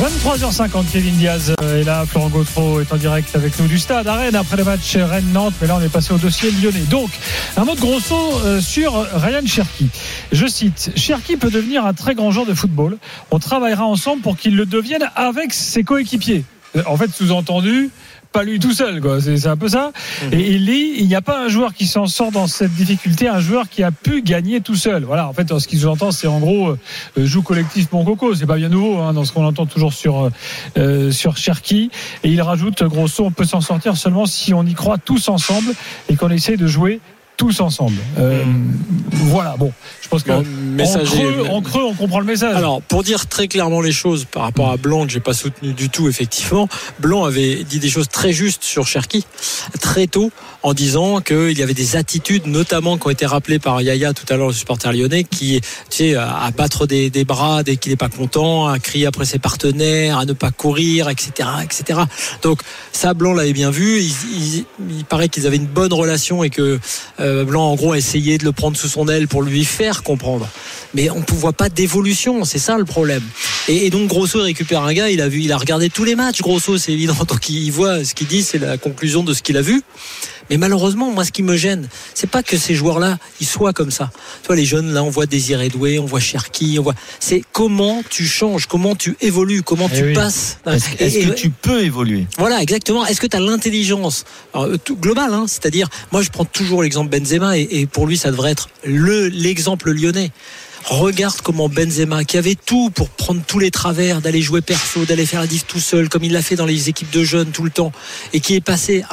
23h50, Kevin Diaz euh, est là, Florent Gautreau est en direct avec nous du stade à Rennes après le match Rennes-Nantes, mais là on est passé au dossier lyonnais. Donc, un mot de grosso euh, sur Ryan Cherki. Je cite, Cherki peut devenir un très grand joueur de football. On travaillera ensemble pour qu'il le devienne avec ses coéquipiers. En fait, sous-entendu, pas lui tout seul, quoi. C'est un peu ça. Et il dit, il n'y a pas un joueur qui s'en sort dans cette difficulté, un joueur qui a pu gagner tout seul. Voilà. En fait, ce qu'il sous-entend, c'est en gros, euh, joue collectif, mon coco. C'est pas bien nouveau, hein, dans ce qu'on entend toujours sur, euh, euh, sur Cherki. Et il rajoute, grosso, on peut s'en sortir seulement si on y croit tous ensemble et qu'on essaye de jouer tous ensemble. Euh, Voilà. Bon, je pense que Bon, en creux, en creux, on comprend le message. Alors, pour dire très clairement les choses par rapport à Blanc, que j'ai pas soutenu du tout, effectivement, Blanc avait dit des choses très justes sur Cherki très tôt, en disant qu'il y avait des attitudes, notamment qui ont été rappelées par Yaya tout à l'heure, le supporter lyonnais, qui, tu sais, à à battre des, des bras dès qu'il n'est pas content, à crier après ses partenaires, à ne pas courir, etc., etc. Donc, ça, Blanc l'avait bien vu. Il, il- il paraît qu'ils avaient une bonne relation et que euh, Blanc, en gros, a essayé de le prendre sous son aile pour lui faire comprendre. Mais on ne voit pas d'évolution, c'est ça le problème. Et, donc Grosso récupère un gars, il a vu, il a regardé tous les matchs. Grosso, c'est évident, donc il voit ce qu'il dit, c'est la conclusion de ce qu'il a vu. Mais malheureusement, moi, ce qui me gêne, c'est pas que ces joueurs-là, ils soient comme ça. Tu vois, les jeunes, là, on voit Désiré Doué, on voit Cherki, on voit. C'est comment tu changes, comment tu évolues, comment Eh tu oui. passes. Est-ce et- que tu peux évoluer? Voilà, exactement. Est-ce que tu as l'intelligence euh, globale hein, C'est-à-dire, moi, je prends toujours l'exemple Benzema et, et pour lui, ça devrait être le l'exemple lyonnais. Regarde comment Benzema, qui avait tout pour prendre tous les travers, d'aller jouer perso, d'aller faire la diff tout seul, comme il l'a fait dans les équipes de jeunes tout le temps, et qui est passé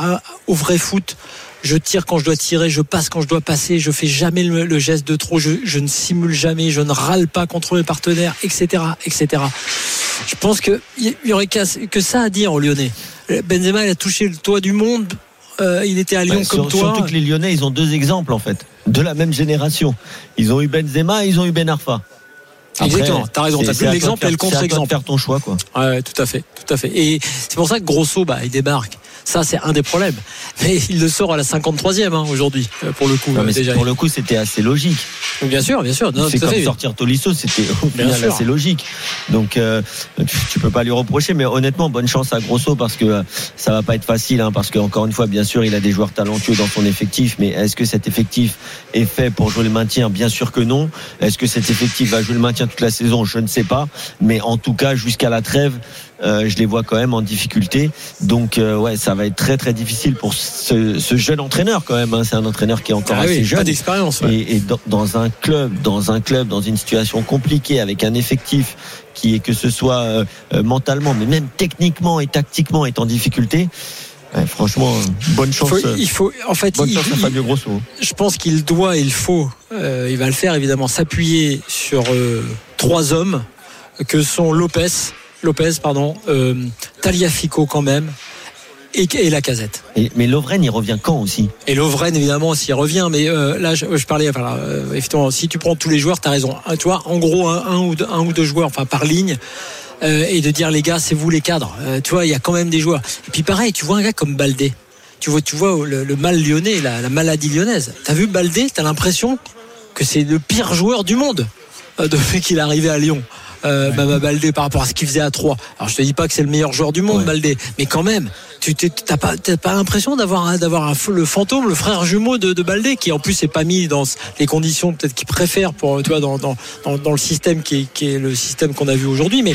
au vrai foot. Je tire quand je dois tirer, je passe quand je dois passer, je fais jamais le, geste de trop, je, ne simule jamais, je ne râle pas contre mes partenaires, etc., etc. Je pense qu'il y aurait que ça à dire aux Lyonnais. Benzema, il a touché le toit du monde. Euh, il était à Lyon comme sur- toi. Surtout que les Lyonnais, ils ont deux exemples en fait, de la même génération. Ils ont eu Benzema, ils ont eu Ben Arfa. Exactement, t'as raison, t'as plus l'exemple et le contre-exemple. faire ton choix quoi. Ouais, tout à fait, tout à fait. Et c'est pour ça que Grosso, bah, il débarque. Ça, c'est un des problèmes. Mais il le sort à la 53e hein, aujourd'hui, euh, pour le coup. Non, euh, mais déjà. pour le coup, c'était assez logique. Bien sûr, bien sûr. C'est comme fait. sortir Tolisso, c'était au Bien final sûr. assez logique. Donc euh, tu, tu peux pas lui reprocher, mais honnêtement, bonne chance à Grosso parce que euh, ça va pas être facile, hein, parce qu'encore une fois, bien sûr, il a des joueurs talentueux dans son effectif, mais est-ce que cet effectif est fait pour jouer le maintien? Bien sûr que non. Est-ce que cet effectif va jouer le maintien toute la saison? Je ne sais pas, mais en tout cas, jusqu'à la trêve. Euh, je les vois quand même en difficulté, donc euh, ouais, ça va être très très difficile pour ce, ce jeune entraîneur quand même. hein. C'est un entraîneur qui est encore Ah assez oui, jeune pas d'expérience. ouais. et, et dans, dans un club, dans un club, dans une situation compliquée avec un effectif qui est que ce soit euh, mentalement, mais même techniquement et tactiquement est en difficulté. ouais, franchement, bonne chance. faut, il faut, en fait, bonne il- chance à Fabio Grosso. je pense qu'il doit et il faut, euh, il va le faire évidemment, s'appuyer sur euh, trois hommes que sont Lopez, Lopez pardon, euh, Taliafico quand même et, et la casette. Et- mais Lovren, il revient quand aussi? Et Lovren évidemment s'y revient, mais euh, là je, je parlais, enfin, là, euh, effectivement, si tu prends tous les joueurs, tu as raison. Ah, Tu vois, en gros un, un ou deux, un ou deux joueurs, enfin par ligne. euh, et de dire les gars, c'est vous les cadres. Euh, tu vois, il y a quand même des joueurs. Et puis pareil, tu vois un gars comme Baldé. Tu vois, tu vois le, le mal lyonnais, la, la maladie lyonnaise. T'as vu Baldé, t'as l'impression que c'est le pire joueur du monde euh, depuis qu'il est arrivé à Lyon. Euh, Baba Baldé par rapport à ce qu'il faisait à 3 Alors je te dis pas que c'est le meilleur joueur du monde Ouais. Baldé, mais quand même, tu t'as pas l'impression d'avoir d'avoir le fantôme, le frère jumeau de, de Baldé qui en plus n'est pas mis dans les conditions peut-être qu'il préfère pour tu vois dans, dans, dans, dans le système qui est, qui est le système qu'on a vu aujourd'hui, mais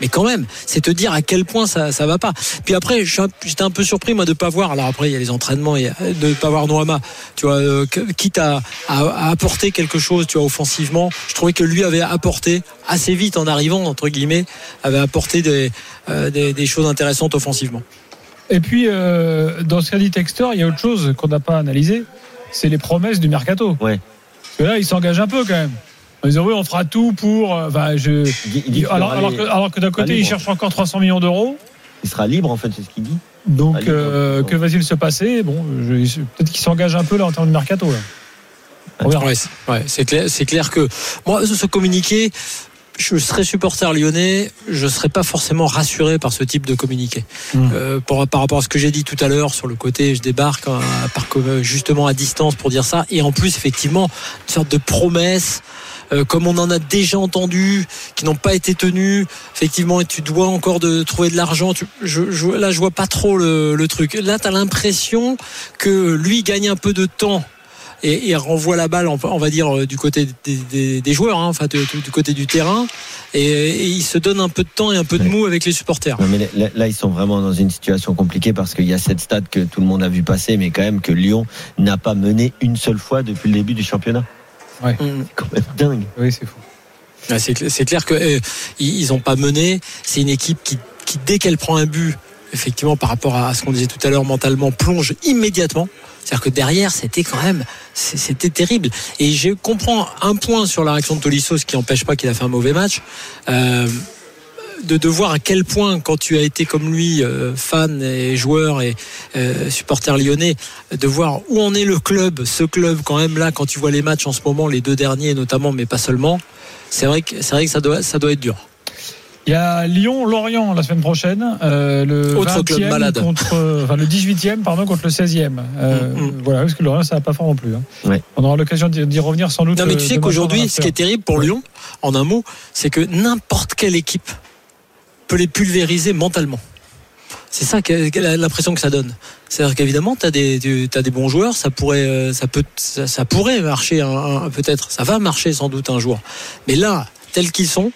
mais quand même, c'est te dire à quel point ça ça va pas. Puis après, j'étais un peu surpris moi de pas voir. Alors après, il y a les entraînements et de pas voir Noama. Tu vois, euh, quitte à, à, à apporter quelque chose, tu vois, offensivement. Je trouvais que lui avait apporté assez vite en arrivant entre guillemets, avait apporté des euh, des, des choses intéressantes offensivement. Et puis, euh, dans ce qu'a dit Textor, il y a autre chose qu'on n'a pas analysé, c'est les promesses du mercato. Ouais. Parce que là, il s'engage un peu quand même. En disant, oui, on fera tout pour. euh, Enfin, je... Il alors, que, alors que d'un côté, il cherche encore 300 millions d'euros. il sera libre en fait, c'est ce qu'il dit. Donc, euh, que va-t-il se passer? Bon, je- peut-être qu'il s'engage un peu là en termes de mercato. Là. Ouais, c'est- ouais, c'est clair, c'est clair que moi, ce communiqué, je serais supporter lyonnais, je serais pas forcément rassuré par ce type de communiqué. Mm. Euh, pour- par rapport à ce que j'ai dit tout à l'heure sur le côté, je débarque hein, comme, justement à distance pour dire ça, et en plus effectivement une sorte de promesse. euh, comme on en a déjà entendu, qui n'ont pas été tenues, effectivement, tu dois encore de trouver de l'argent. Je, je, là, je vois pas trop le, le truc. Là, tu as l'impression que lui gagne un peu de temps et, et renvoie la balle, on va- on va dire, euh, du côté des, des- des joueurs, hein, enfin, du, du côté du terrain, et, et il se donne un peu de temps et un peu de Ouais. mou avec les supporters. Non, mais là, là, ils sont vraiment dans une situation compliquée parce qu'il y a cette stade que tout le monde a vu passer, mais quand même que Lyon n'a pas mené une seule fois depuis le début du championnat. Mm. C'est quand même dingue. Oui, c'est fou. Ouais, c'est cl- c'est clair que euh, ils ils ont pas mené. C'est une équipe qui, qui, dès qu'elle prend un but, effectivement, par rapport à ce qu'on disait tout à l'heure, mentalement, plonge immédiatement. C'est-à-dire que derrière, c'était quand même, c'était terrible. Et je comprends un point sur la réaction de Tolisso, ce qui n'empêche pas qu'il a fait un mauvais match. Euh, de, voir à quel point, quand tu as été comme lui, euh, fan et joueur et euh, supporter lyonnais, de voir où en est le club, ce club quand même là, quand tu vois les matchs en ce moment, les deux derniers notamment, mais pas seulement, c'est vrai que vrai que ça doit ça doit être dur. Il y a Lyon-Lorient la semaine prochaine. euh, le Autre 20e club malade. contre, euh, enfin, le 18e pardon contre le 16e. Euh, Mm, mm. Voilà, parce que Lorient ça va pas fort non plus. hein. Ouais. On aura l'occasion d'y revenir sans doute. Non mais euh, tu sais demain soir qu'aujourd'hui, ce qui est terrible pour. Lyon, en un mot, c'est que n'importe quelle équipe peut les pulvériser mentalement. C'est ça l'impression que ça donne. C'est-à-dire qu'évidemment, tu as des, tu as des bons joueurs, ça pourrait, euh, ça peut, ça, ça pourrait marcher, peut-être, ça va marcher sans doute un jour. Mais là, tels qu'ils sont,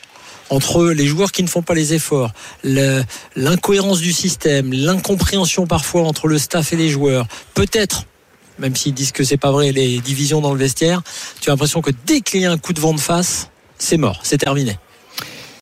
entre les joueurs qui ne font pas les efforts, l'incohérence du système, l'incompréhension parfois entre le staff et les joueurs, peut-être, même s'ils disent que c'est pas vrai, les divisions dans le vestiaire, tu as l'impression que dès qu'il y a un coup de vent de face, c'est mort, c'est terminé.